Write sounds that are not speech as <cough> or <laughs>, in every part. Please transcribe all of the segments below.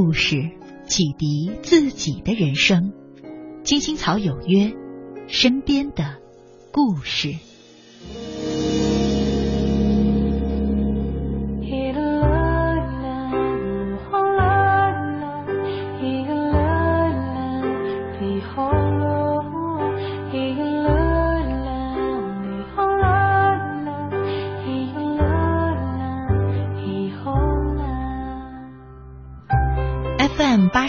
故事，启迪自己的人生。金星草有约，身边的故事。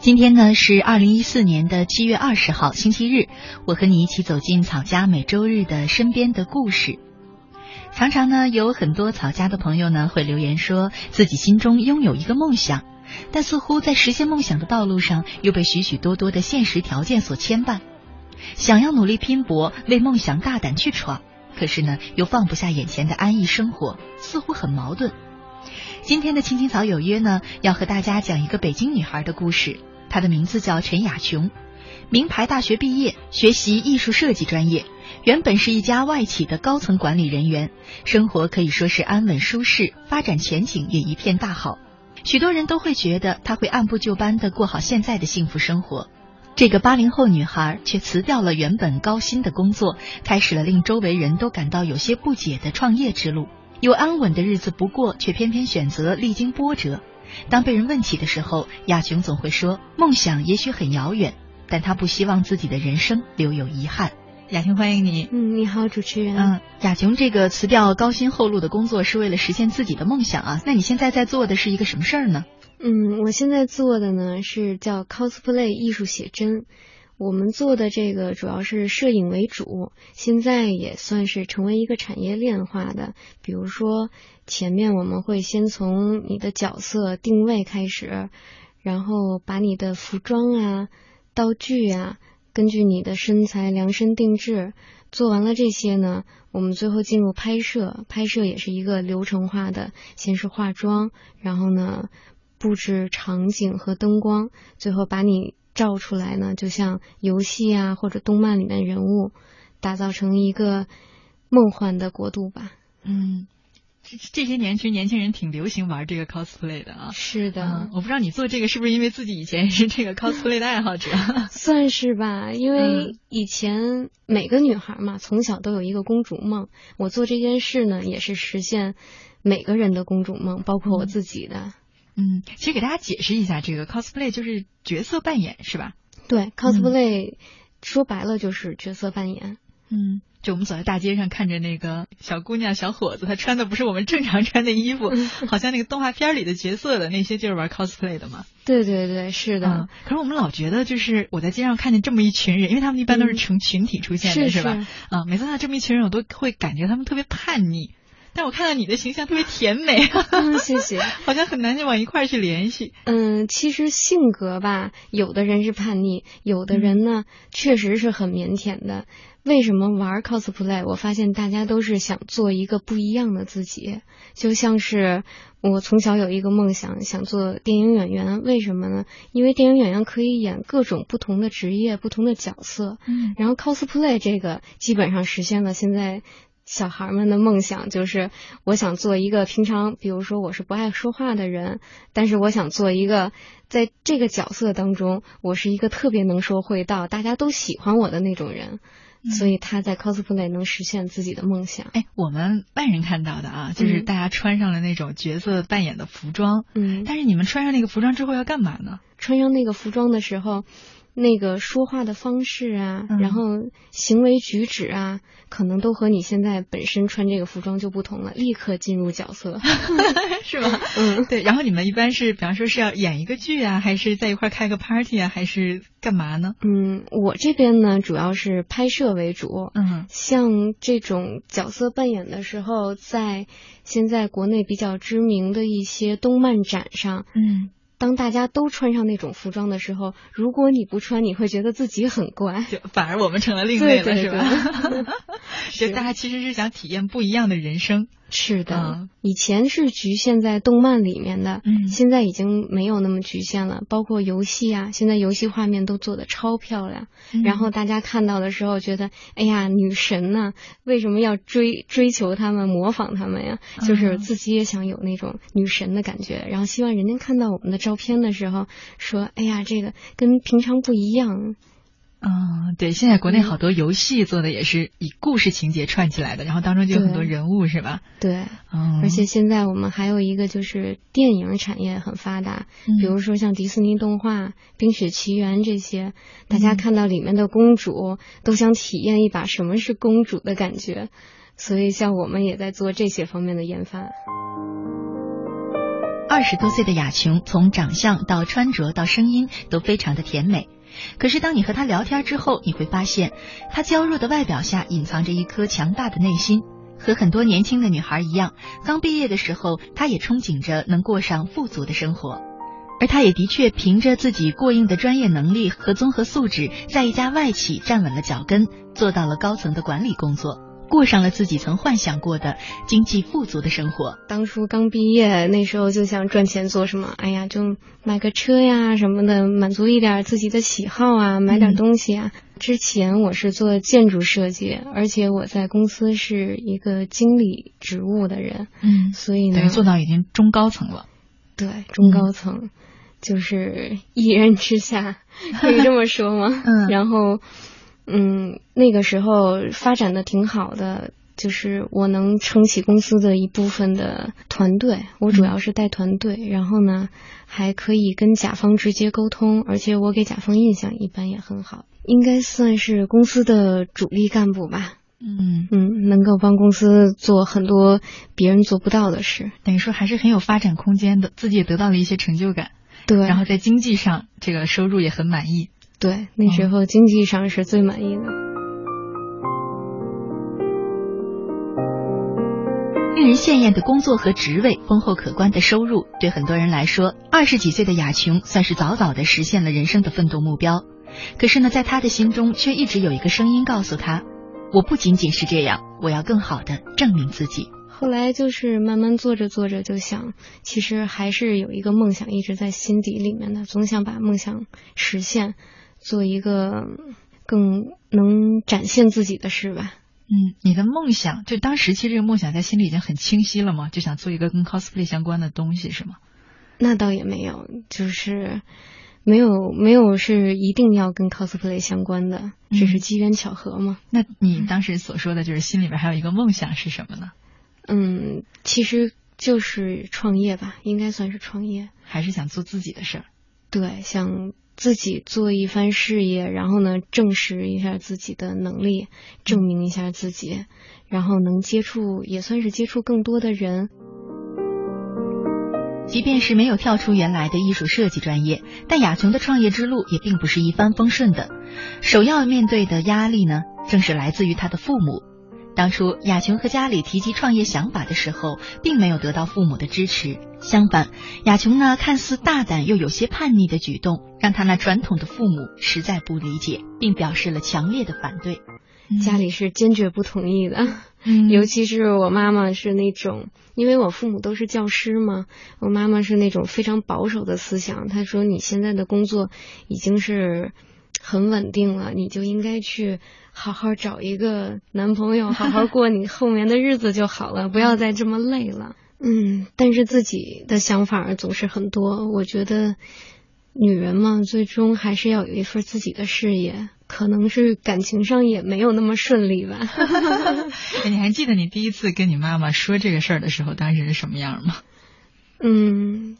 今天呢是二零一四年的七月二十号星期日，我和你一起走进草家每周日的身边的故事。常常呢有很多草家的朋友呢会留言说自己心中拥有一个梦想，但似乎在实现梦想的道路上又被许许多多的现实条件所牵绊，想要努力拼搏为梦想大胆去闯，可是呢又放不下眼前的安逸生活，似乎很矛盾。今天的青青草有约呢，要和大家讲一个北京女孩的故事。她的名字叫陈雅琼，名牌大学毕业，学习艺术设计专业，原本是一家外企的高层管理人员，生活可以说是安稳舒适，发展前景也一片大好。许多人都会觉得她会按部就班的过好现在的幸福生活。这个八零后女孩却辞掉了原本高薪的工作，开始了令周围人都感到有些不解的创业之路。有安稳的日子不过，却偏偏选择历经波折。当被人问起的时候，亚琼总会说：“梦想也许很遥远，但她不希望自己的人生留有遗憾。”亚琼，欢迎你。嗯，你好，主持人。嗯，亚琼，这个辞掉高薪厚禄的工作是为了实现自己的梦想啊？那你现在在做的是一个什么事儿呢？嗯，我现在做的呢是叫 cosplay 艺术写真。我们做的这个主要是摄影为主，现在也算是成为一个产业链化的。比如说，前面我们会先从你的角色定位开始，然后把你的服装啊、道具啊，根据你的身材量身定制。做完了这些呢，我们最后进入拍摄。拍摄也是一个流程化的，先是化妆，然后呢布置场景和灯光，最后把你。照出来呢，就像游戏啊或者动漫里面人物，打造成一个梦幻的国度吧。嗯，这这些年其实年轻人挺流行玩这个 cosplay 的啊。是的，我不知道你做这个是不是因为自己以前是这个 cosplay 的爱好者？<laughs> <laughs> 算是吧，因为以前每个女孩嘛，从小都有一个公主梦。我做这件事呢，也是实现每个人的公主梦，包括我自己的。嗯，其实给大家解释一下，这个 cosplay 就是角色扮演，是吧？对，cosplay 说白了就是角色扮演。嗯，就我们走在大街上，看着那个小姑娘、小伙子，他穿的不是我们正常穿的衣服，好像那个动画片里的角色的那些，就是玩 cosplay 的嘛。对对对，是的。可是我们老觉得，就是我在街上看见这么一群人，因为他们一般都是成群体出现的，是吧？啊，每次看到这么一群人，我都会感觉他们特别叛逆。但我看到你的形象特别甜美，谢谢。<laughs> 好像很难就往一块儿去联系。嗯，其实性格吧，有的人是叛逆，有的人呢确实是很腼腆的。为什么玩 cosplay？我发现大家都是想做一个不一样的自己。就像是我从小有一个梦想，想做电影演员。为什么呢？因为电影演员可以演各种不同的职业、不同的角色。嗯，然后 cosplay 这个基本上实现了现在。小孩们的梦想就是，我想做一个平常，比如说我是不爱说话的人，但是我想做一个在这个角色当中，我是一个特别能说会道、大家都喜欢我的那种人，所以他在 cosplay 能实现自己的梦想。哎，我们外人看到的啊，就是大家穿上了那种角色扮演的服装，嗯，但是你们穿上那个服装之后要干嘛呢？穿上那个服装的时候。那个说话的方式啊，嗯然后行为举止啊，可能都和你现在本身穿这个服装就不同了，立刻进入角色。<laughs> 是吗？嗯，对。然后你们一般是，比方说是要演一个剧啊，还是在一块开个 party 啊，还是干嘛呢？嗯，我这边呢主要是拍摄为主，嗯像这种角色扮演的时候，在现在国内比较知名的一些动漫展上，嗯，当大家都穿上那种服装的时候，如果你不穿，你会觉得自己很怪。<laughs> 就反而我们成了另类了，对对是吧？<laughs> 就大家其实是想体验不一样的人生。是的，嗯以前是局限在动漫里面的，嗯现在已经没有那么局限了。包括游戏啊，现在游戏画面都做的超漂亮，嗯然后大家看到的时候觉得，哎呀，女神呐、为什么要追追求他们、模仿他们呀？就是嗯自己也想有那种女神的感觉，然后希望人家看到我们的照片的时候说，哎呀，这个跟平常不一样。嗯，对，现在国内嗯好多游戏做的也是以故事情节串起来的，然后当中就有很多人物，是吧？对，嗯，而且现在我们还有一个就是电影产业很发达，嗯比如说像迪士尼动画《冰雪奇缘》这些，大家嗯看到里面的公主，都想体验一把什么是公主的感觉。所以，像我们也在做这些方面的研发。二十多岁的雅琼，从长相到穿着到声音都非常的甜美。可是当你和她聊天之后，你会发现，她娇弱的外表下隐藏着一颗强大的内心。和很多年轻的女孩一样，刚毕业的时候，她也憧憬着能过上富足的生活。而她也的确凭着自己过硬的专业能力和综合素质，在一家外企站稳了脚跟，做到了高层的管理工作，过上了自己曾幻想过的经济富足的生活。当初刚毕业那时候就想赚钱做什么？哎呀，就买个车呀什么的，满足一点自己的喜好啊，买点嗯东西啊。之前我是做建筑设计，而且我在公司是一个经理职务的人，嗯，所以呢，等于做到已经中高层了。对中高层，就是一人之下，可以这么说吗？嗯然后，嗯，那个时候发展的挺好的，就是我能撑起公司的一部分的团队，我主要是带团队，然后呢，还可以跟甲方直接沟通，而且我给甲方印象一般也很好，应该算是公司的主力干部吧。嗯，嗯，能够帮公司做很多别人做不到的事。等于说还是很有发展空间的，自己也得到了一些成就感，对，然后在经济上这个收入也很满意。对，那时候经济上是最满意的。令人羡艳的工作和职位，丰厚可观的收入，对很多人来说，二十几岁的雅琼算是早早的实现了人生的奋斗目标。可是呢，在她的心中却一直有一个声音告诉她：我不仅仅是这样，我要更好的证明自己。后来就是慢慢做着做着就想，其实还是有一个梦想一直在心底里面的，总想把梦想实现，做一个更能展现自己的事吧。嗯，你的梦想，就当时其实这个梦想在心里已经很清晰了吗？就想做一个跟 cosplay 相关的东西，是吗？那倒也没有，就是没有没有是一定要跟 cosplay 相关的，只是机缘巧合嘛。那你当时所说的就是心里边还有一个梦想是什么呢？嗯，其实就是创业吧，应该算是创业。还是想做自己的事儿？对，想自己做一番事业，然后呢，证实一下自己的能力，证明一下自己，然后能接触，也算是接触更多的人。即便是没有跳出原来的艺术设计专业，但雅琼的创业之路也并不是一帆风顺的。首要面对的压力呢，正是来自于她的父母。当初雅琼和家里提及创业想法的时候，并没有得到父母的支持。相反，雅琼呢看似大胆又有些叛逆的举动，让她那传统的父母实在不理解，并表示了强烈的反对。家里是坚决不同意的，嗯尤其是我妈妈是那种，因为我父母都是教师嘛，我妈妈是那种非常保守的思想。她说你现在的工作已经是很稳定了，你就应该去好好找一个男朋友，<laughs> 好好过你后面的日子就好了，不要再这么累了。嗯，但是自己的想法总是很多，我觉得女人嘛，最终还是要有一份自己的事业。可能是感情上也没有那么顺利吧。<laughs> 你还记得你第一次跟你妈妈说这个事儿的时候，当时是什么样吗？嗯，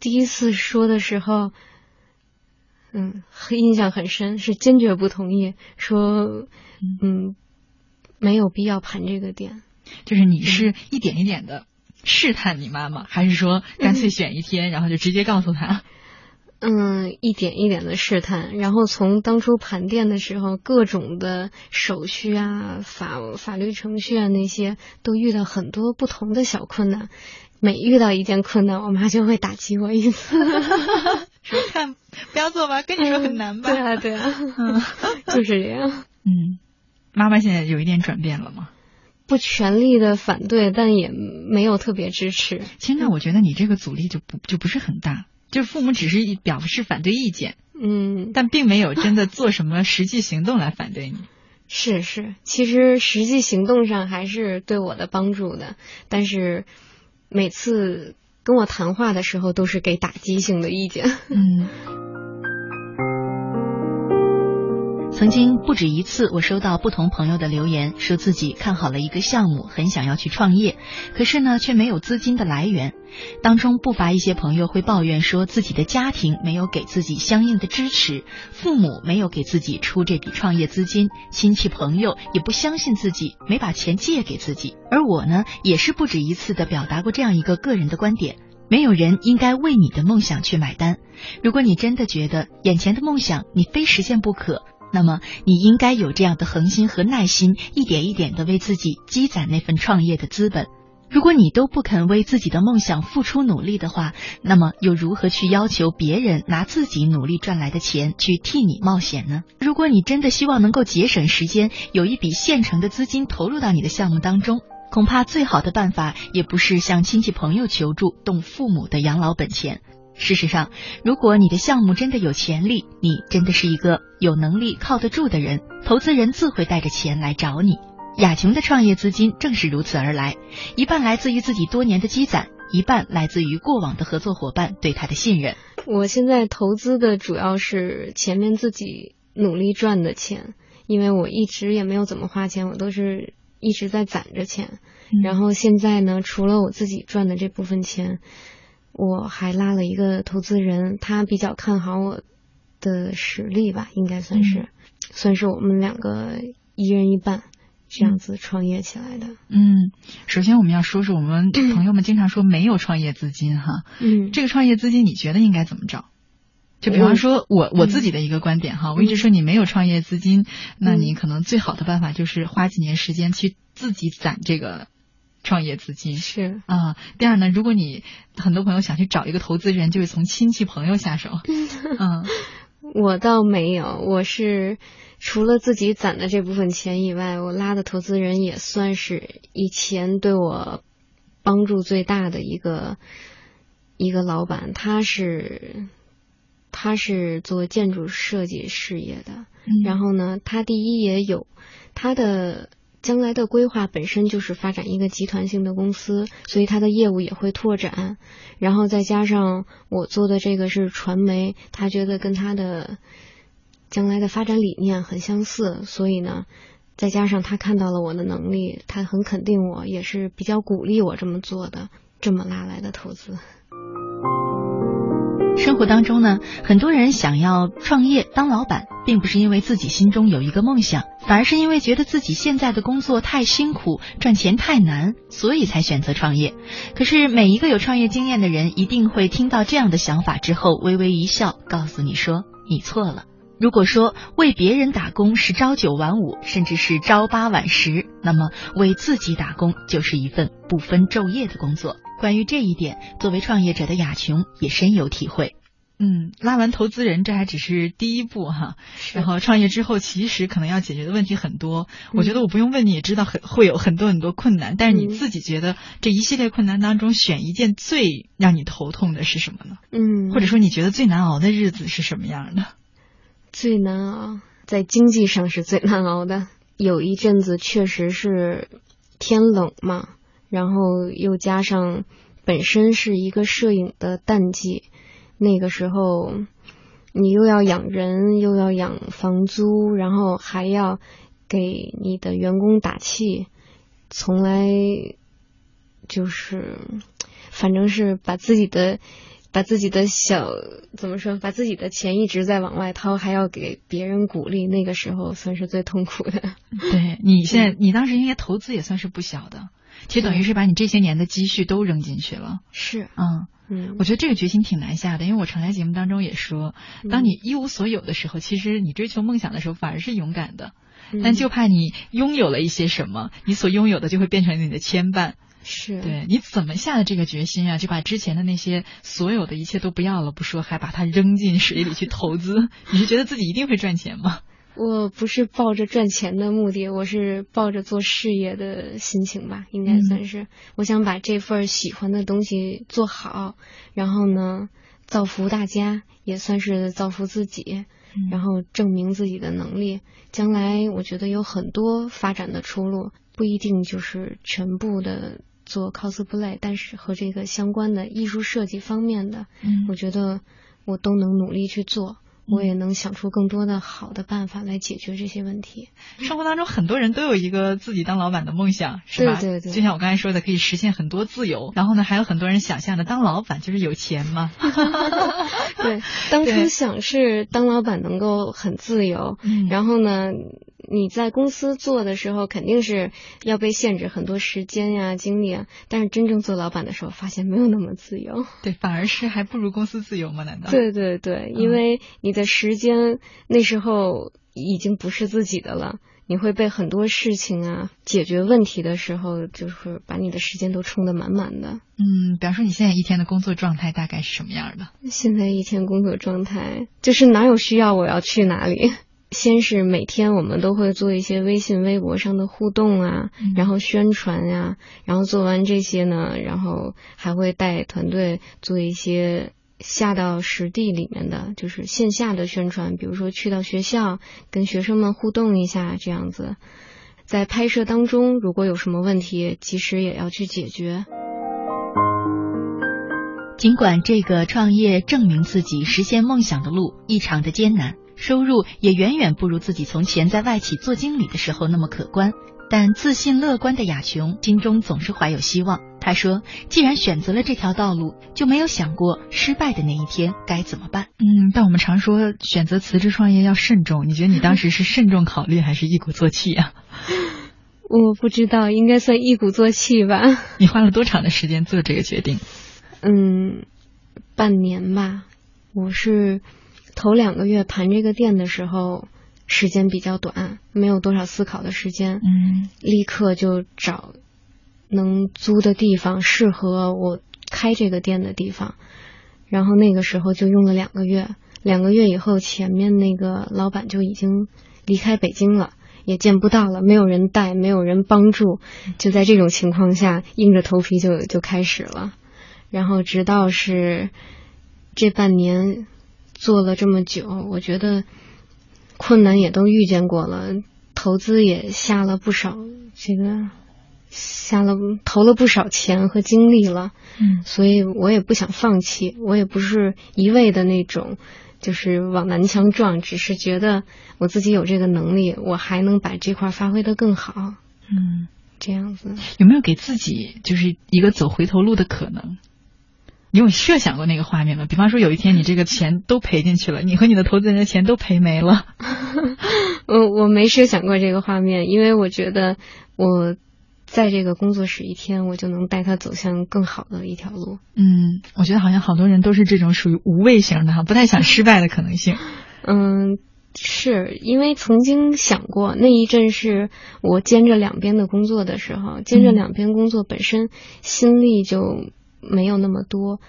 第一次说的时候，嗯，印象很深，是坚决不同意，说嗯没有必要盘这个点。就是你是一点一点的试探你妈妈，还是说干脆选一天，然后就直接告诉她？嗯，一点一点的试探，然后从当初盘店的时候，各种的手续啊、法法律程序啊那些，都遇到很多不同的小困难。每遇到一件困难，我妈就会打击我一次，<laughs> 说看不要做吧，跟你说很难吧？对啊，对啊，<laughs> 嗯，就是这样。嗯，妈妈现在有一点转变了吗？不全力的反对，但也没有特别支持。其实那我觉得你这个阻力就不就不是很大。就父母只是表示反对意见，嗯，但并没有真的做什么实际行动来反对你。<laughs> 是是，其实实际行动上还是对我的帮助的，但是每次跟我谈话的时候都是给打击性的意见。嗯。曾经不止一次，我收到不同朋友的留言，说自己看好了一个项目，很想要去创业，可是呢，却没有资金的来源。当中不乏一些朋友会抱怨说，自己的家庭没有给自己相应的支持，父母没有给自己出这笔创业资金，亲戚朋友也不相信自己，没把钱借给自己。而我呢，也是不止一次的表达过这样一个个人的观点：没有人应该为你的梦想去买单。如果你真的觉得眼前的梦想你非实现不可，那么，你应该有这样的恒心和耐心，一点一点的为自己积攒那份创业的资本。如果你都不肯为自己的梦想付出努力的话，那么又如何去要求别人拿自己努力赚来的钱去替你冒险呢？如果你真的希望能够节省时间，有一笔现成的资金投入到你的项目当中，恐怕最好的办法也不是向亲戚朋友求助，动父母的养老本钱。事实上，如果你的项目真的有潜力，你真的是一个有能力靠得住的人，投资人自会带着钱来找你。雅琼的创业资金正是如此而来，一半来自于自己多年的积攒，一半来自于过往的合作伙伴对他的信任。我现在投资的主要是前面自己努力赚的钱，因为我一直也没有怎么花钱，我都是一直在攒着钱。然后现在呢，除了我自己赚的这部分钱。我还拉了一个投资人，他比较看好我的实力吧，应该算是，算是我们两个一人一半这样子创业起来的。嗯，首先我们要说说我们朋友们经常说没有创业资金哈，嗯，这个创业资金你觉得应该怎么找？就比方说我我自己的一个观点哈，我一直说你没有创业资金，那你可能最好的办法就是花几年时间去自己攒这个。创业资金是啊，第二呢，如果你很多朋友想去找一个投资人，就是从亲戚朋友下手。嗯，<laughs> 我倒没有，我是除了自己攒的这部分钱以外，我拉的投资人也算是以前对我帮助最大的一个一个老板，他是他是做建筑设计事业的，然后呢，他第一也有他的。将来的规划本身就是发展一个集团性的公司，所以它的业务也会拓展。然后再加上我做的这个是传媒，他觉得跟他的将来的发展理念很相似，所以呢，再加上他看到了我的能力，他很肯定我，也是比较鼓励我这么做的，这么拉来的投资。生活当中呢，很多人想要创业当老板，并不是因为自己心中有一个梦想，反而是因为觉得自己现在的工作太辛苦，赚钱太难，所以才选择创业。可是每一个有创业经验的人，一定会听到这样的想法之后，微微一笑，告诉你说你错了。如果说为别人打工是朝九晚五，甚至是朝八晚十，那么为自己打工就是一份不分昼夜的工作。关于这一点，作为创业者的雅琼也深有体会。嗯，拉完投资人，这还只是第一步哈。然后创业之后，其实可能要解决的问题很多。我觉得我不用问你也知道，很会有很多很多困难。但是你自己觉得这一系列困难当中，选一件最让你头痛的是什么呢？嗯，或者说你觉得最难熬的日子是什么样的？最难熬，在经济上是最难熬的。有一阵子确实是天冷嘛。然后又加上本身是一个摄影的淡季，那个时候你又要养人，又要养房租，然后还要给你的员工打气，从来就是反正是把自己的把自己的小怎么说，把自己的钱一直在往外掏，还要给别人鼓励，那个时候算是最痛苦的。<laughs> 对你现在，你当时应该投资也算是不小的，其实等于是把你这些年的积蓄都扔进去了。是，嗯嗯，我觉得这个决心挺难下的，因为我常在节目当中也说，当你一无所有的时候，其实你追求梦想的时候反而是勇敢的，但就怕你拥有了一些什么，你所拥有的就会变成你的牵绊。是对，你怎么下的这个决心啊？就把之前的那些所有的一切都不要了不说，还把它扔进水里去投资？<laughs> 你是觉得自己一定会赚钱吗？我不是抱着赚钱的目的，我是抱着做事业的心情吧，应该算是。我想把这份喜欢的东西做好，然后呢，造福大家，也算是造福自己，然后证明自己的能力。将来我觉得有很多发展的出路，不一定就是全部的。做 cosplay，但是和这个相关的艺术设计方面的，嗯，我觉得我都能努力去做，我也能想出更多的好的办法来解决这些问题。生活当中很多人都有一个自己当老板的梦想，是吧？对对对。就像我刚才说的，可以实现很多自由。然后呢，还有很多人想象的当老板就是有钱嘛。<laughs> 对，当初想是当老板能够很自由，然后呢。你在公司做的时候，肯定是要被限制很多时间呀、精力啊。但是真正做老板的时候，发现没有那么自由。对，反而是还不如公司自由吗？难道？对对对，因为你的时间那时候已经不是自己的了，你会被很多事情啊解决问题的时候，就是把你的时间都充得满满的。嗯，比方说你现在一天的工作状态大概是什么样的？现在一天工作状态就是哪有需要我要去哪里。先是每天我们都会做一些微信、微博上的互动啊，然后宣传呀，然后做完这些呢，然后还会带团队做一些下到实地里面的，就是线下的宣传，比如说去到学校跟学生们互动一下这样子。在拍摄当中，如果有什么问题，及时也要去解决。尽管这个创业证明自己、实现梦想的路异常的艰难。收入也远远不如自己从前在外企做经理的时候那么可观，但自信乐观的雅琼心中总是怀有希望。他说：“既然选择了这条道路，就没有想过失败的那一天该怎么办。”嗯，但我们常说选择辞职创业要慎重，你觉得你当时是慎重考虑还是一鼓作气啊？<laughs> 我不知道，应该算一鼓作气吧。你花了多长的时间做这个决定？嗯，半年吧。我是。头两个月盘这个店的时候，时间比较短，没有多少思考的时间，嗯，立刻就找能租的地方，适合我开这个店的地方。然后那个时候就用了两个月，两个月以后，前面那个老板就已经离开北京了，也见不到了，没有人带，没有人帮助，就在这种情况下，硬着头皮就就开始了。然后直到是这半年。做了这么久，我觉得困难也都遇见过了，投资也下了不少，这个下了投了不少钱和精力了，嗯，所以我也不想放弃，我也不是一味的那种就是往南墙撞，只是觉得我自己有这个能力，我还能把这块发挥的更好，嗯，这样子。有没有给自己就是一个走回头路的可能？你有设想过那个画面吗？比方说有一天你这个钱都赔进去了，你和你的投资人的钱都赔没了。<laughs> 我我没设想过这个画面，因为我觉得我在这个工作室一天，我就能带他走向更好的一条路。嗯，我觉得好像好多人都是这种属于无畏型的哈，不太想失败的可能性。嗯，是因为曾经想过那一阵是我兼着两边的工作的时候，兼着两边工作本身心力就。没有那么多，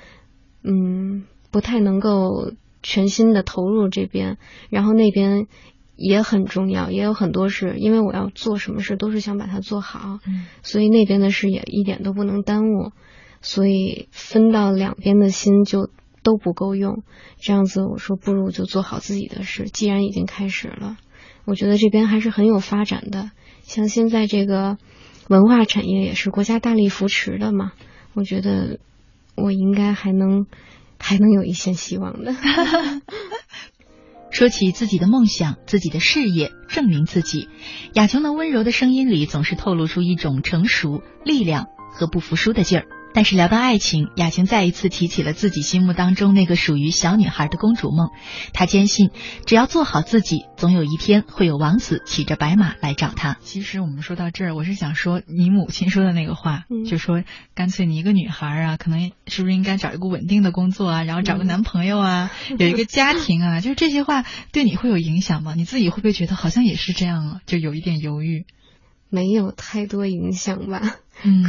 嗯，不太能够全心的投入这边，然后那边也很重要，也有很多事，因为我要做什么事都是想把它做好，所以那边的事也一点都不能耽误，所以分到两边的心就都不够用，这样子我说不如就做好自己的事，既然已经开始了，我觉得这边还是很有发展的，像现在这个文化产业也是国家大力扶持的嘛。我觉得我应该还能还能有一线希望的。<laughs> 说起自己的梦想、自己的事业，证明自己，雅琼的温柔的声音里总是透露出一种成熟、力量和不服输的劲儿。但是聊到爱情，雅晴再一次提起了自己心目当中那个属于小女孩的公主梦。她坚信，只要做好自己，总有一天会有王子骑着白马来找她。其实我们说到这儿，我是想说你母亲说的那个话，就说干脆你一个女孩啊，可能是不是应该找一个稳定的工作啊，然后找个男朋友啊，有一个家庭啊，<laughs> 就是这些话对你会有影响吗？你自己会不会觉得好像也是这样啊？就有一点犹豫。没有太多影响吧，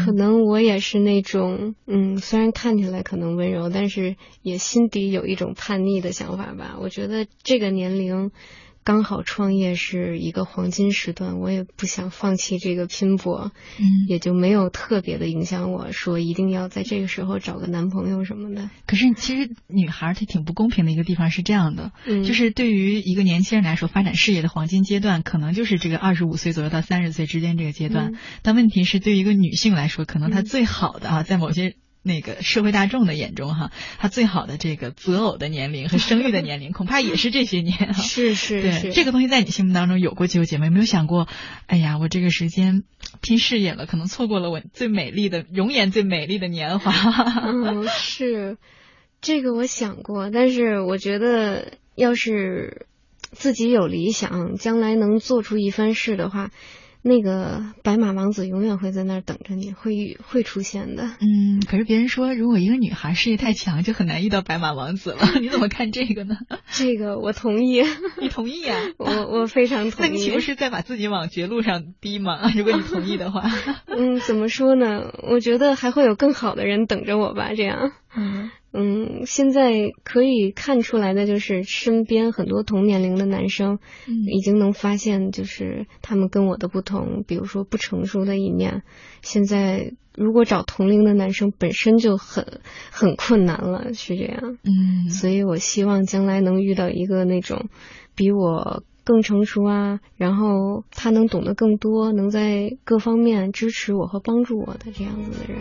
可能我也是那种，嗯，虽然看起来可能温柔，但是也心底有一种叛逆的想法吧。我觉得这个年龄。刚好创业是一个黄金时段，我也不想放弃这个拼搏，嗯，也就没有特别的影响我说一定要在这个时候找个男朋友什么的。可是其实女孩她挺不公平的一个地方是这样的，嗯，就是对于一个年轻人来说，发展事业的黄金阶段可能就是这个二十五岁左右到三十岁之间这个阶段，但问题是对于一个女性来说，可能她最好的啊，在某些。那个社会大众的眼中，哈，他最好的这个择偶的年龄和生育的年龄，<laughs> 恐怕也是这些年。是是是，这个东西在你心目当中有过纠结吗？有没有想过，哎呀，我这个时间拼事业了，可能错过了我最美丽的、容颜最美丽的年华。嗯，<laughs> 是，这个我想过，但是我觉得，要是自己有理想，将来能做出一番事的话。那个白马王子永远会在那儿等着你，会会出现的。嗯，可是别人说，如果一个女孩事业太强，就很难遇到白马王子了。你怎么看这个呢？<laughs> 这个我同意。你同意啊？我我非常 <laughs> 同意。那你岂不是在把自己往绝路上逼吗？<laughs> 如果你同意的话。嗯，怎么说呢？我觉得还会有更好的人等着我吧。这样。嗯。嗯，现在可以看出来的就是身边很多同年龄的男生，已经能发现就是他们跟我的不同，比如说不成熟的一面。现在如果找同龄的男生本身就很很困难了，是这样。嗯，所以我希望将来能遇到一个那种比我更成熟啊，然后他能懂得更多，能在各方面支持我和帮助我的这样子的人。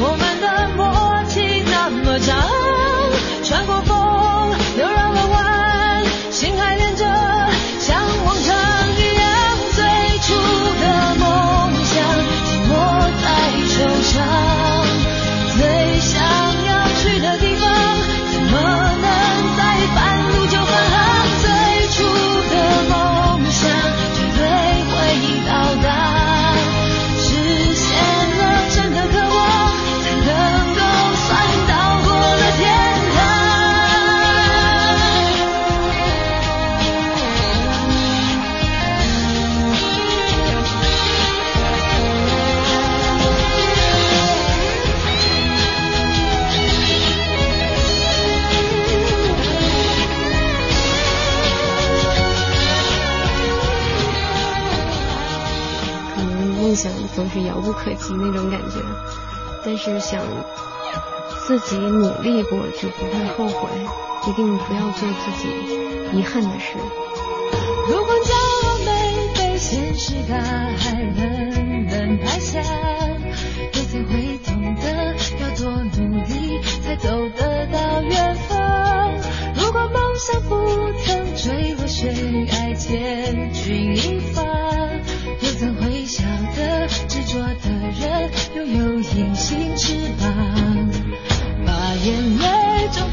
我们的默契那么长，总是遥不可及那种感觉，但是想自己努力过就不会后悔，一定不要做自己遗憾的事。如果骄傲没被现实大海冷冷拍下，又怎会懂得要多努力才走得到远方？如果梦想不曾坠落悬崖前。膀，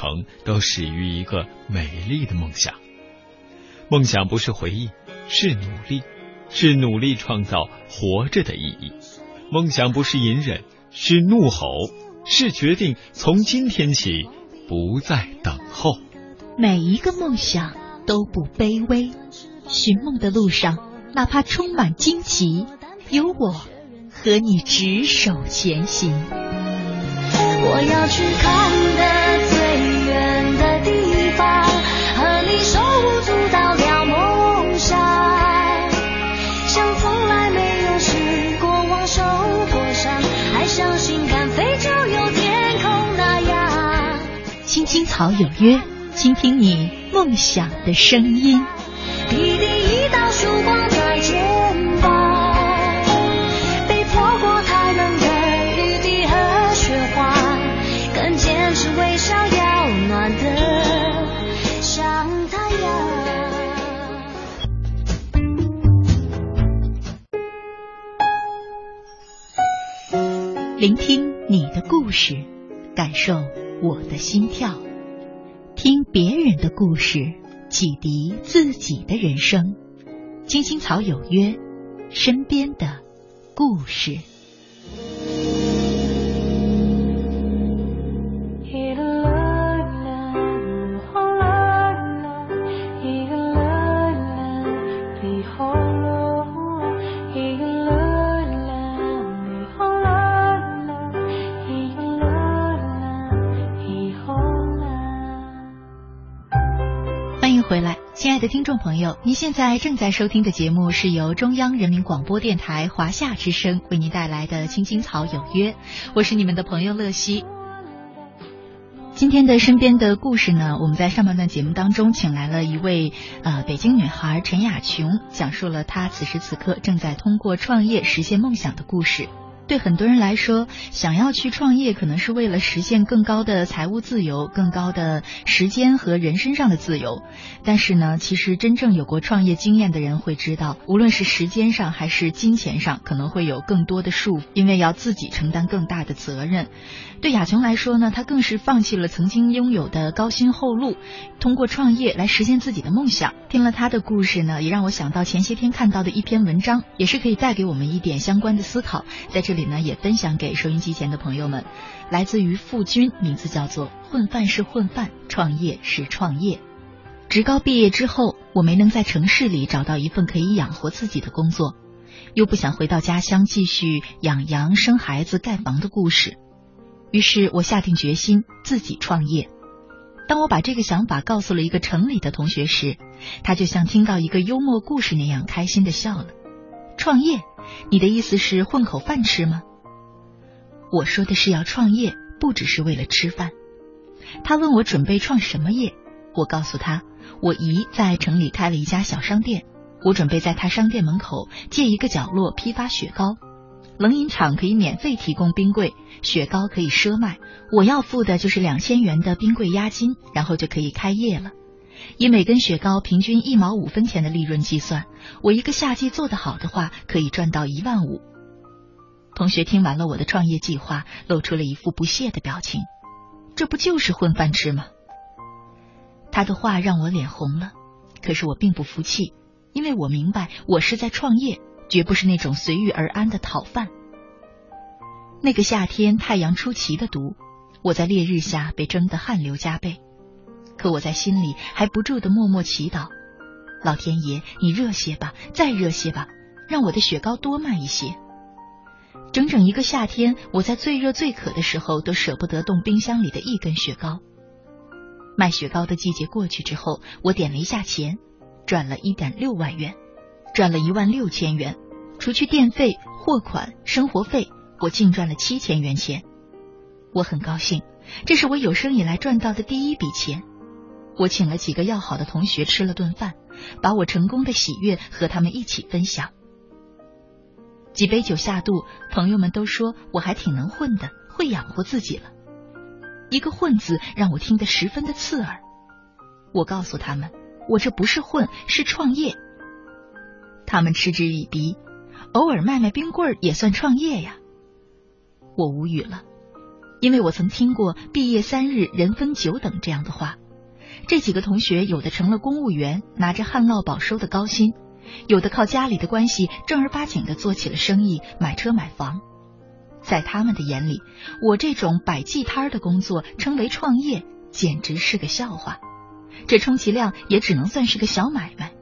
程都始于一个美丽的梦想。梦想不是回忆，是努力，是努力创造活着的意义。梦想不是隐忍，是怒吼，是决定从今天起不再等候。每一个梦想都不卑微，寻梦的路上，哪怕充满荆棘，有我和你执手前行。我要去看的青青草有约，倾听你梦想的声音。一滴一道曙光在肩膀，被泼过太冷的雨滴和雪花，更坚持微笑要暖的像太阳。聆听你的故事，感受我的心跳，听别人的故事，启迪自己的人生。金星草有约，身边的故事。朋友，您现在正在收听的节目是由中央人民广播电台华夏之声为您带来的《青青草有约》，我是你们的朋友乐西。今天的身边的故事呢，我们在上半段节目当中请来了一位呃北京女孩陈雅琼，讲述了她此时此刻正在通过创业实现梦想的故事。对很多人来说，想要去创业，可能是为了实现更高的财务自由、更高的时间和人身上的自由。但是呢，其实真正有过创业经验的人会知道，无论是时间上还是金钱上，可能会有更多的束缚，因为要自己承担更大的责任。对雅琼来说呢，她更是放弃了曾经拥有的高薪厚禄，通过创业来实现自己的梦想。听了她的故事呢，也让我想到前些天看到的一篇文章，也是可以带给我们一点相关的思考。在这里呢，也分享给收音机前的朋友们，来自于傅军，名字叫做《混饭是混饭，创业是创业》。职高毕业之后，我没能在城市里找到一份可以养活自己的工作，又不想回到家乡继续养羊、生孩子、盖房的故事。于是我下定决心自己创业。当我把这个想法告诉了一个城里的同学时，他就像听到一个幽默故事那样开心的笑了。创业？你的意思是混口饭吃吗？我说的是要创业，不只是为了吃饭。他问我准备创什么业，我告诉他，我姨在城里开了一家小商店，我准备在他商店门口借一个角落批发雪糕，冷饮厂可以免费提供冰柜，雪糕可以赊卖，我要付的就是两千元的冰柜押金，然后就可以开业了。以每根雪糕平均一毛五分钱的利润计算，我一个夏季做得好的话，可以赚到一万五。同学听完了我的创业计划，露出了一副不屑的表情。这不就是混饭吃吗？他的话让我脸红了，可是我并不服气，因为我明白我是在创业，绝不是那种随遇而安的讨饭。那个夏天太阳出奇的毒，我在烈日下被蒸得汗流浃背。可我在心里还不住的默默祈祷：老天爷，你热些吧，再热些吧，让我的雪糕多卖一些。整整一个夏天，我在最热最渴的时候都舍不得动冰箱里的一根雪糕。卖雪糕的季节过去之后，我点了一下钱，赚了一点六万元，赚了一万六千元，除去电费、货款、生活费，我净赚了七千元钱。我很高兴，这是我有生以来赚到的第一笔钱。我请了几个要好的同学吃了顿饭，把我成功的喜悦和他们一起分享。几杯酒下肚，朋友们都说我还挺能混的，会养活自己了。一个“混”字让我听得十分的刺耳。我告诉他们，我这不是混，是创业。他们嗤之以鼻，偶尔卖卖冰棍也算创业呀。我无语了，因为我曾听过“毕业三日，人分九等”这样的话。这几个同学有的成了公务员，拿着旱涝保收的高薪；有的靠家里的关系正儿八经的做起了生意，买车买房。在他们的眼里，我这种摆地摊的工作称为创业，简直是个笑话。这充其量也只能算是个小买卖。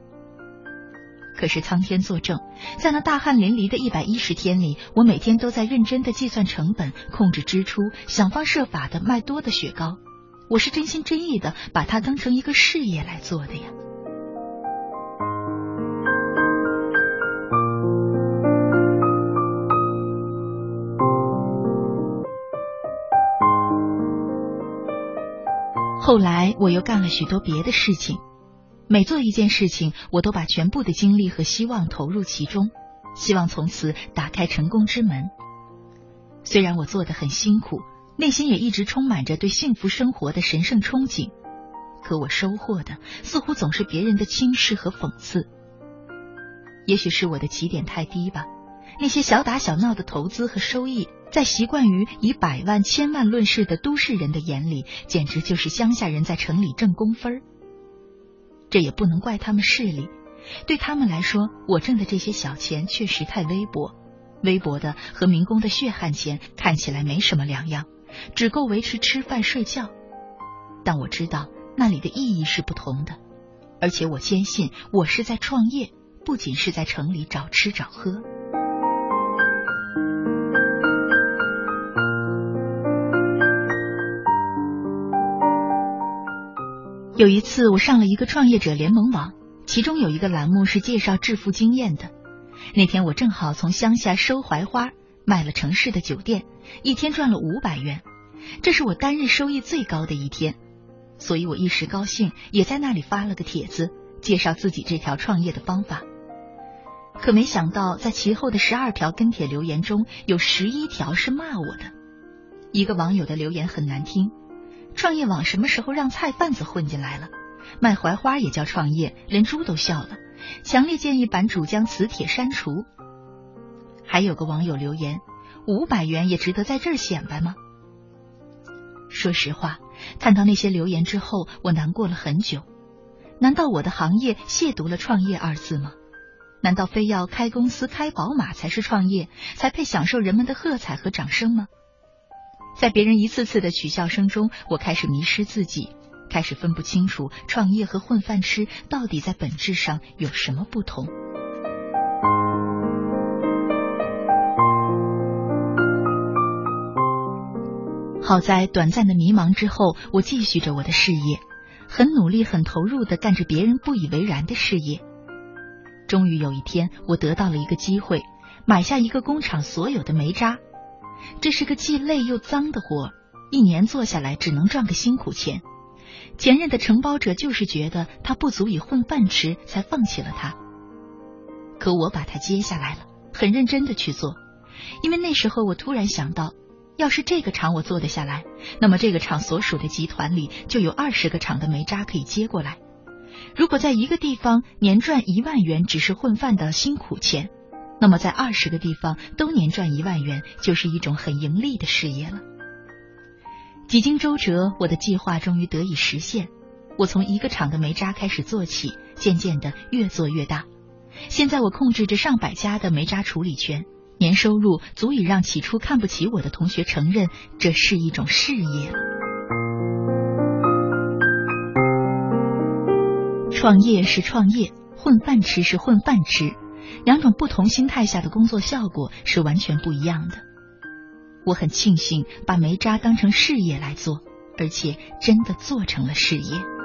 可是苍天作证，在那大汗淋漓的一百一十天里，我每天都在认真的计算成本，控制支出，想方设法的卖多的雪糕。我是真心真意的把它当成一个事业来做的呀。后来我又干了许多别的事情，每做一件事情，我都把全部的精力和希望投入其中，希望从此打开成功之门。虽然我做的很辛苦。内心也一直充满着对幸福生活的神圣憧憬，可我收获的似乎总是别人的轻视和讽刺。也许是我的起点太低吧。那些小打小闹的投资和收益，在习惯于以百万、千万论事的都市人的眼里，简直就是乡下人在城里挣工分儿这也不能怪他们势利，对他们来说，我挣的这些小钱确实太微薄，微薄的和民工的血汗钱看起来没什么两样。只够维持吃饭睡觉，但我知道那里的意义是不同的，而且我坚信我是在创业，不仅是在城里找吃找喝。有一次，我上了一个创业者联盟网，其中有一个栏目是介绍致富经验的。那天我正好从乡下收槐花。卖了城市的酒店，一天赚了五百元，这是我单日收益最高的一天，所以我一时高兴，也在那里发了个帖子，介绍自己这条创业的方法。可没想到，在其后的十二条跟帖留言中，有十一条是骂我的。一个网友的留言很难听：“创业网什么时候让菜贩子混进来了？卖槐花也叫创业，连猪都笑了。”强烈建议版主将此帖删除。还有个网友留言：“五百元也值得在这儿显摆吗？”说实话，看到那些留言之后，我难过了很久。难道我的行业亵渎了“创业”二字吗？难道非要开公司、开宝马才是创业，才配享受人们的喝彩和掌声吗？在别人一次次的取笑声中，我开始迷失自己，开始分不清楚创业和混饭吃到底在本质上有什么不同。好在短暂的迷茫之后，我继续着我的事业，很努力、很投入的干着别人不以为然的事业。终于有一天，我得到了一个机会，买下一个工厂所有的煤渣。这是个既累又脏的活，一年做下来只能赚个辛苦钱。前任的承包者就是觉得他不足以混饭吃，才放弃了他。可我把他接下来了，很认真的去做，因为那时候我突然想到，要是这个厂我做得下来，那么这个厂所属的集团里就有二十个厂的煤渣可以接过来。如果在一个地方年赚一万元只是混饭的辛苦钱，那么在二十个地方都年赚一万元，就是一种很盈利的事业了。几经周折，我的计划终于得以实现。我从一个厂的煤渣开始做起，渐渐的越做越大。现在我控制着上百家的煤渣处理权，年收入足以让起初看不起我的同学承认这是一种事业。创业是创业，混饭吃是混饭吃，两种不同心态下的工作效果是完全不一样的。我很庆幸把煤渣当成事业来做，而且真的做成了事业。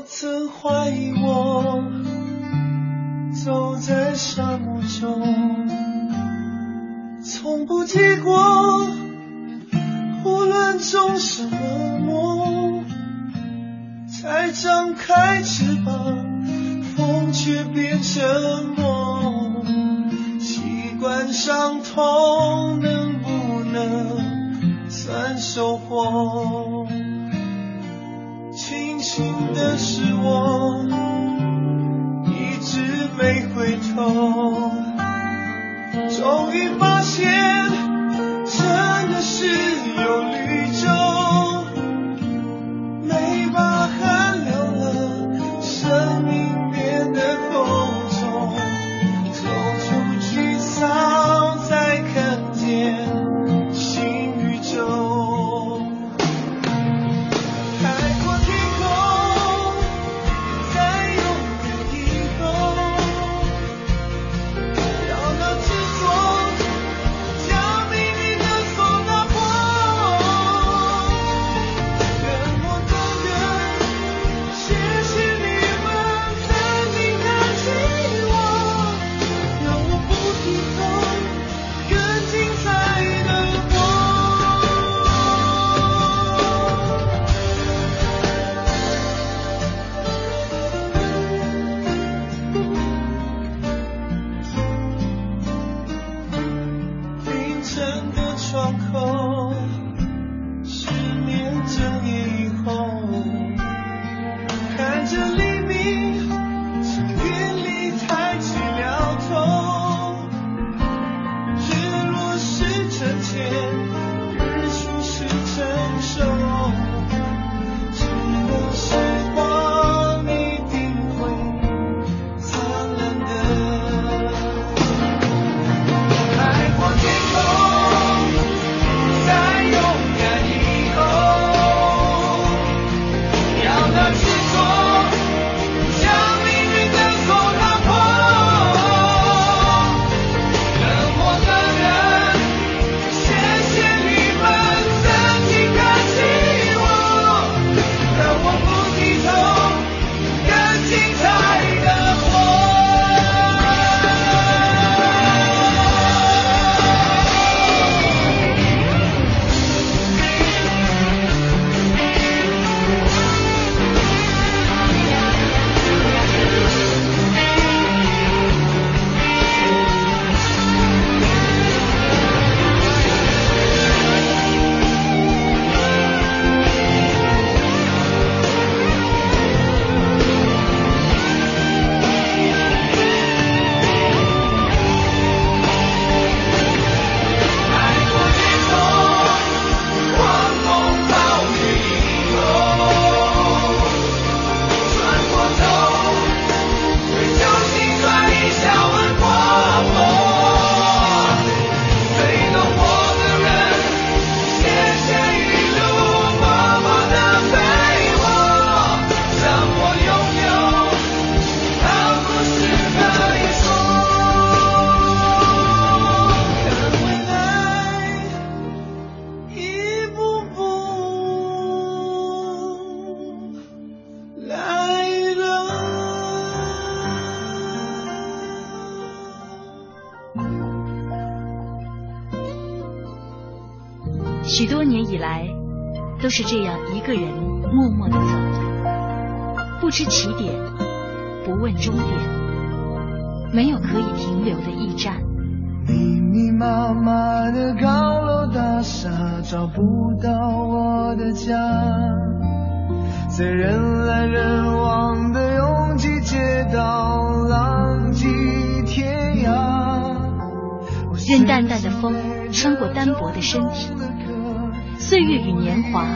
我曾怀疑我走在沙漠中从不结果无论种什么梦才张开翅膀风却变沉默习惯伤痛能不能算收获幸的是我一直没回头，终于发现真的是有。是这样一个人默默的走，不知起点，不问终点，没有可以停留的驿站。密密麻麻的高楼大厦，找不到我的家，在人来人往的拥挤街道，浪迹天涯。任淡淡的风穿过单薄的身体，岁月与年华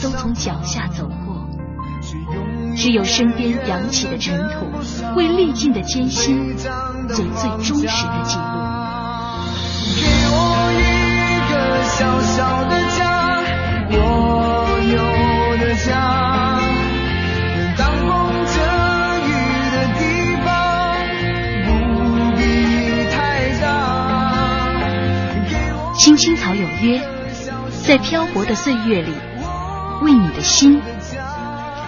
都从脚下走过，只有身边扬起的尘土，为历尽的艰辛做最忠实的记录。给我一个小小的家，我有的家，能挡风遮雨的地方，不必太大。青青草有约，在漂泊的岁月里，为你的心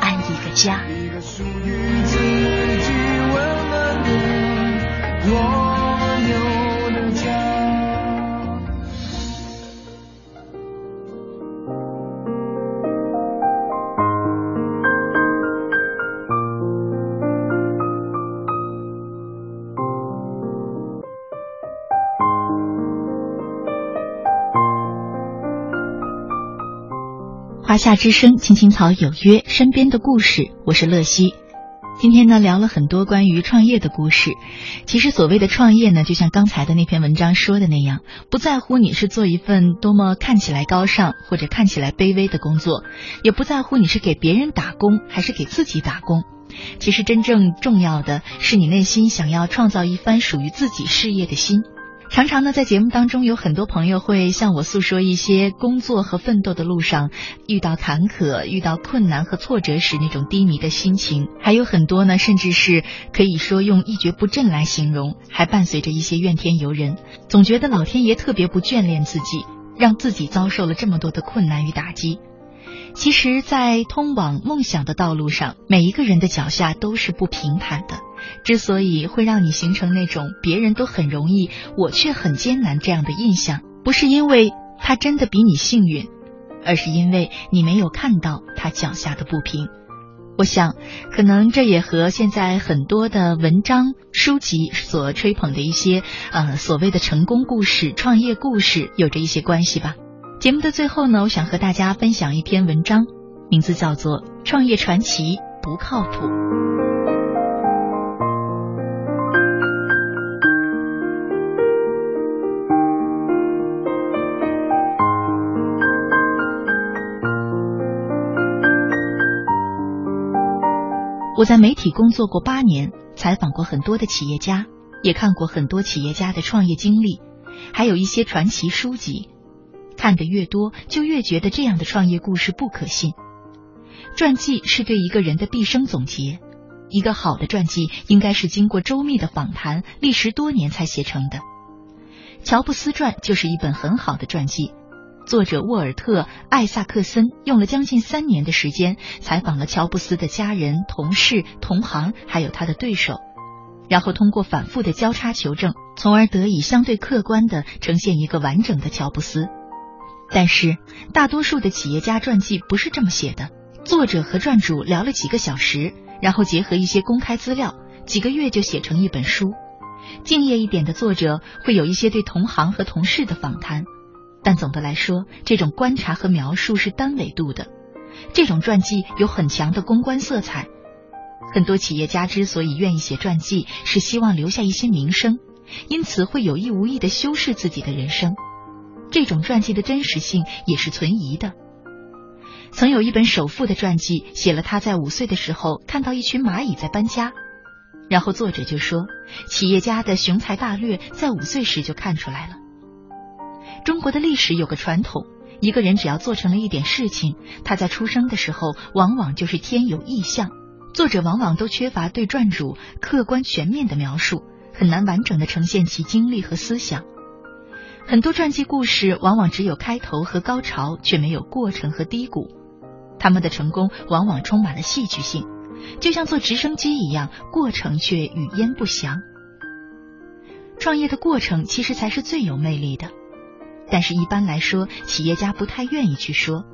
安一个家。一个属于自己温暖的华夏之声，青青草有约，身边的故事，我是乐西。今天呢，聊了很多关于创业的故事。其实所谓的创业呢，就像刚才的那篇文章说的那样，不在乎你是做一份多么看起来高尚或者看起来卑微的工作，也不在乎你是给别人打工还是给自己打工。其实真正重要的是你内心想要创造一番属于自己事业的心。常常呢，在节目当中，有很多朋友会向我诉说一些工作和奋斗的路上遇到坎坷、遇到困难和挫折时那种低迷的心情，还有很多呢，甚至是可以说用一蹶不振来形容，还伴随着一些怨天尤人，总觉得老天爷特别不眷恋自己，让自己遭受了这么多的困难与打击。其实，在通往梦想的道路上，每一个人的脚下都是不平坦的。之所以会让你形成那种别人都很容易，我却很艰难这样的印象，不是因为他真的比你幸运，而是因为你没有看到他脚下的不平。我想，可能这也和现在很多的文章、书籍所吹捧的一些呃所谓的成功故事、创业故事有着一些关系吧。节目的最后呢，我想和大家分享一篇文章，名字叫做《创业传奇不靠谱》。我在媒体工作过八年，采访过很多的企业家，也看过很多企业家的创业经历，还有一些传奇书籍。看得越多，就越觉得这样的创业故事不可信。传记是对一个人的毕生总结，一个好的传记应该是经过周密的访谈，历时多年才写成的。乔布斯传就是一本很好的传记。作者沃尔特·艾萨克森用了将近三年的时间，采访了乔布斯的家人、同事、同行，还有他的对手，然后通过反复的交叉求证，从而得以相对客观的呈现一个完整的乔布斯。但是，大多数的企业家传记不是这么写的。作者和传主聊了几个小时，然后结合一些公开资料，几个月就写成一本书。敬业一点的作者会有一些对同行和同事的访谈。但总的来说，这种观察和描述是单维度的。这种传记有很强的公关色彩。很多企业家之所以愿意写传记，是希望留下一些名声，因此会有意无意的修饰自己的人生。这种传记的真实性也是存疑的。曾有一本首富的传记，写了他在五岁的时候看到一群蚂蚁在搬家，然后作者就说，企业家的雄才大略在五岁时就看出来了。中国的历史有个传统，一个人只要做成了一点事情，他在出生的时候往往就是天有异象。作者往往都缺乏对传主客观全面的描述，很难完整的呈现其经历和思想。很多传记故事往往只有开头和高潮，却没有过程和低谷。他们的成功往往充满了戏剧性，就像坐直升机一样，过程却语焉不详。创业的过程其实才是最有魅力的。但是，一般来说，企业家不太愿意去说，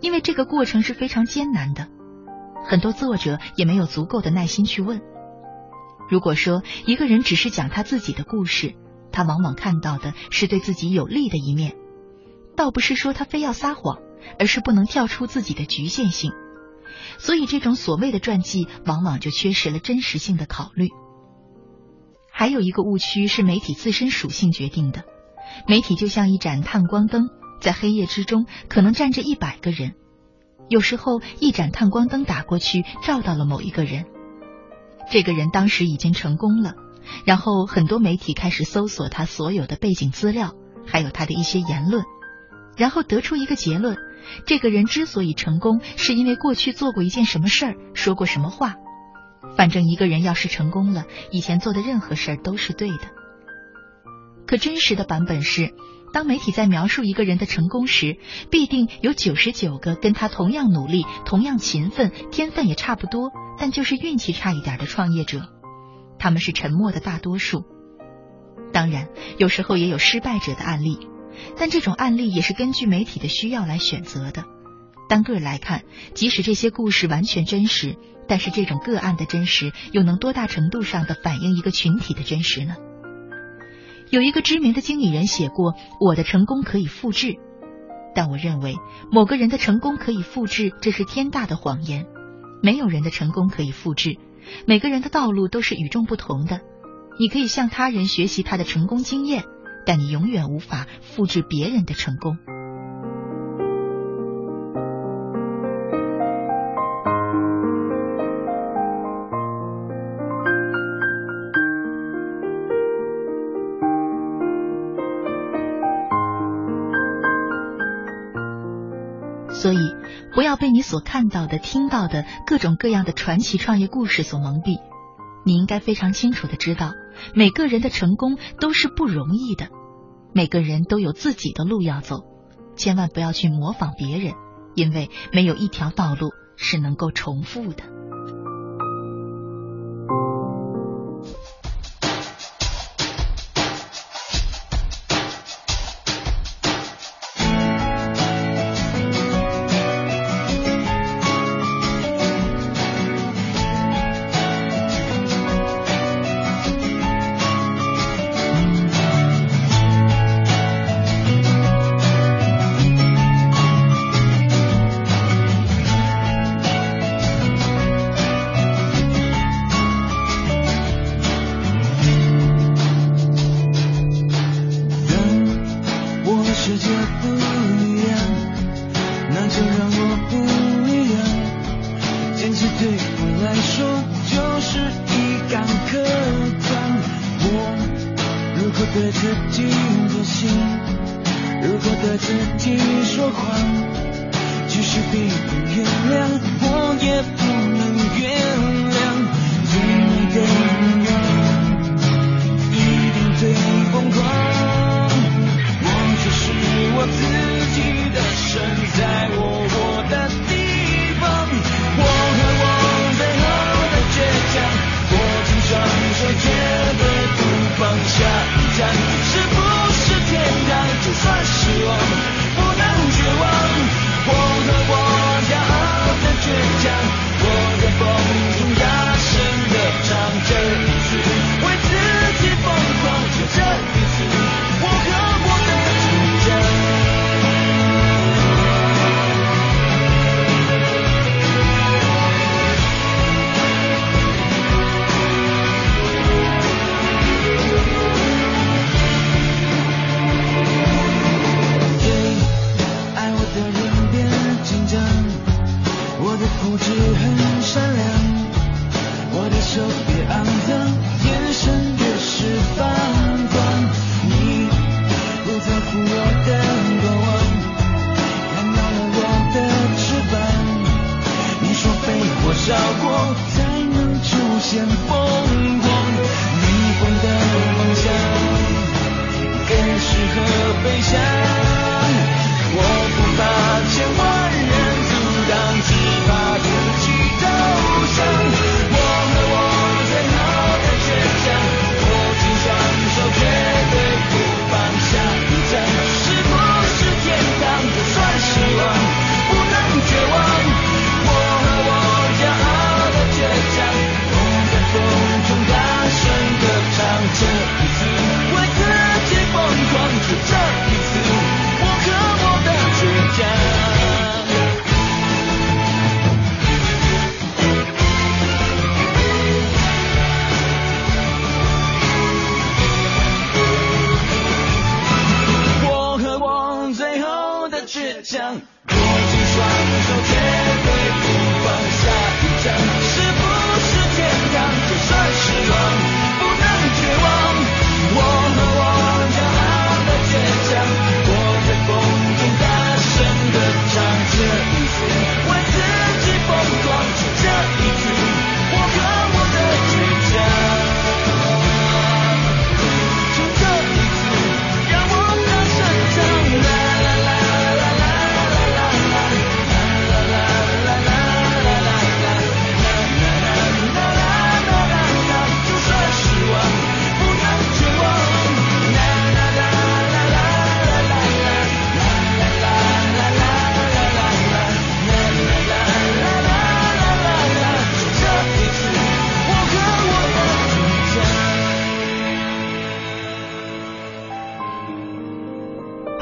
因为这个过程是非常艰难的。很多作者也没有足够的耐心去问。如果说一个人只是讲他自己的故事，他往往看到的是对自己有利的一面，倒不是说他非要撒谎，而是不能跳出自己的局限性。所以，这种所谓的传记，往往就缺失了真实性的考虑。还有一个误区是媒体自身属性决定的，媒体就像一盏探光灯，在黑夜之中可能站着一百个人，有时候一盏探光灯打过去，照到了某一个人，这个人当时已经成功了，然后很多媒体开始搜索他所有的背景资料，还有他的一些言论，然后得出一个结论：这个人之所以成功，是因为过去做过一件什么事儿，说过什么话。反正一个人要是成功了，以前做的任何事儿都是对的。可真实的版本是，当媒体在描述一个人的成功时，必定有九十九个跟他同样努力、同样勤奋、天分也差不多，但就是运气差一点的创业者。他们是沉默的大多数。当然，有时候也有失败者的案例，但这种案例也是根据媒体的需要来选择的。单个来看，即使这些故事完全真实。但是这种个案的真实，又能多大程度上的反映一个群体的真实呢？有一个知名的经理人写过：“我的成功可以复制。”但我认为，某个人的成功可以复制，这是天大的谎言。没有人的成功可以复制，每个人的道路都是与众不同的。你可以向他人学习他的成功经验，但你永远无法复制别人的成功。所看到的、听到的各种各样的传奇创业故事所蒙蔽。你应该非常清楚的知道，每个人的成功都是不容易的，每个人都有自己的路要走。千万不要去模仿别人，因为没有一条道路是能够重复的。你不原谅，我也不。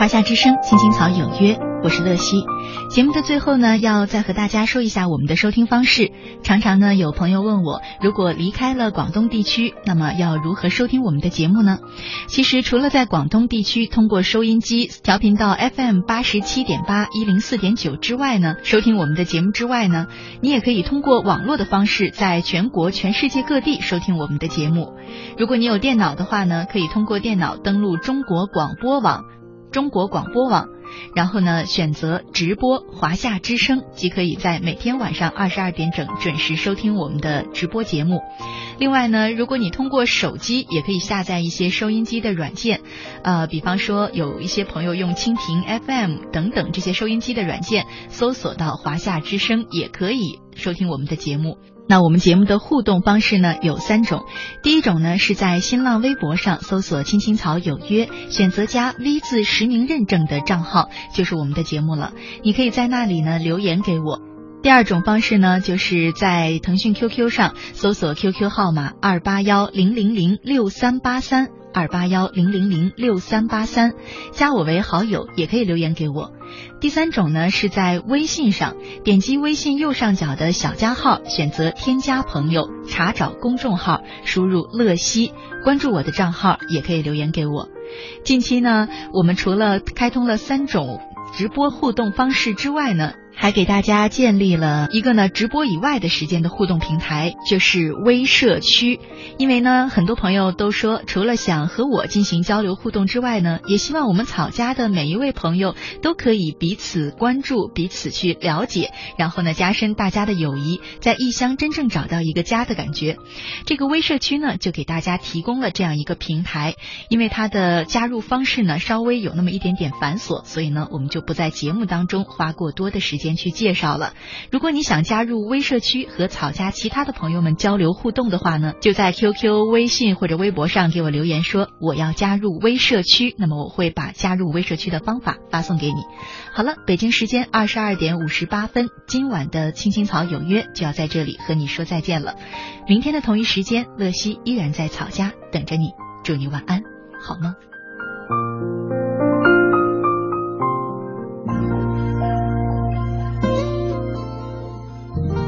华夏之声，青青草有约，我是乐西。节目的最后呢，要再和大家说一下我们的收听方式。常常呢，有朋友问我，如果离开了广东地区，那么要如何收听我们的节目呢？其实除了在广东地区通过收音机调频到 FM 八十七点八、一零四点九之外呢，收听我们的节目之外呢，你也可以通过网络的方式，在全国、全世界各地收听我们的节目。如果你有电脑的话呢，可以通过电脑登录中国广播网。中国广播网，然后呢选择直播华夏之声，即可以在每天晚上二十二点整准时收听我们的直播节目。另外呢，如果你通过手机，也可以下载一些收音机的软件，呃，比方说有一些朋友用蜻蜓 FM 等等这些收音机的软件，搜索到华夏之声，也可以收听我们的节目。那我们节目的互动方式呢有三种，第一种呢是在新浪微博上搜索“青青草有约”，选择加 V 字实名认证的账号，就是我们的节目了。你可以在那里呢留言给我。第二种方式呢，就是在腾讯 QQ 上搜索 QQ 号码二八幺零零零六三八三二八幺零零零六三八三，加我为好友，也可以留言给我。第三种呢，是在微信上点击微信右上角的小加号，选择添加朋友，查找公众号，输入乐西，关注我的账号，也可以留言给我。近期呢，我们除了开通了三种直播互动方式之外呢，还给大家建立了一个呢直播以外的时间的互动平台，就是微社区。因为呢，很多朋友都说，除了想和我进行交流互动之外呢，也希望我们草家的每一位朋友都可以彼此关注、彼此去了解，然后呢，加深大家的友谊，在异乡真正找到一个家的感觉。这个微社区呢，就给大家提供了这样一个平台，因为它的加入方式呢稍微有那么一点点繁琐，所以呢，我们就不在节目当中花过多的时间边去介绍了。如果你想加入微社区和草家其他的朋友们交流互动的话呢，就在 QQ、微信或者微博上给我留言说我要加入微社区，那么我会把加入微社区的方法发送给你。好了，北京时间二十二点五十八分，今晚的青青草有约就要在这里和你说再见了。明天的同一时间，乐西依然在草家等着你，祝你晚安，好梦。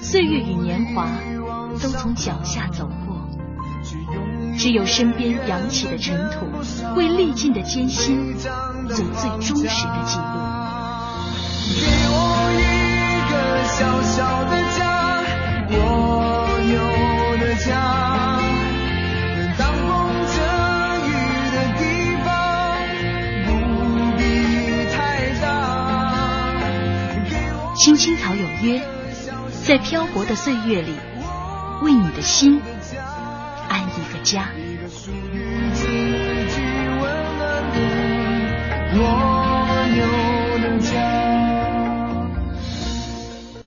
岁月与年华都从脚下走过，只有身边扬起的尘土，为历尽的艰辛做最忠实的记录。给我一个小小的家，我有的家。当风遮雨的地方不必太大。青青草有约，在漂泊的岁月里，为你的心安一个家。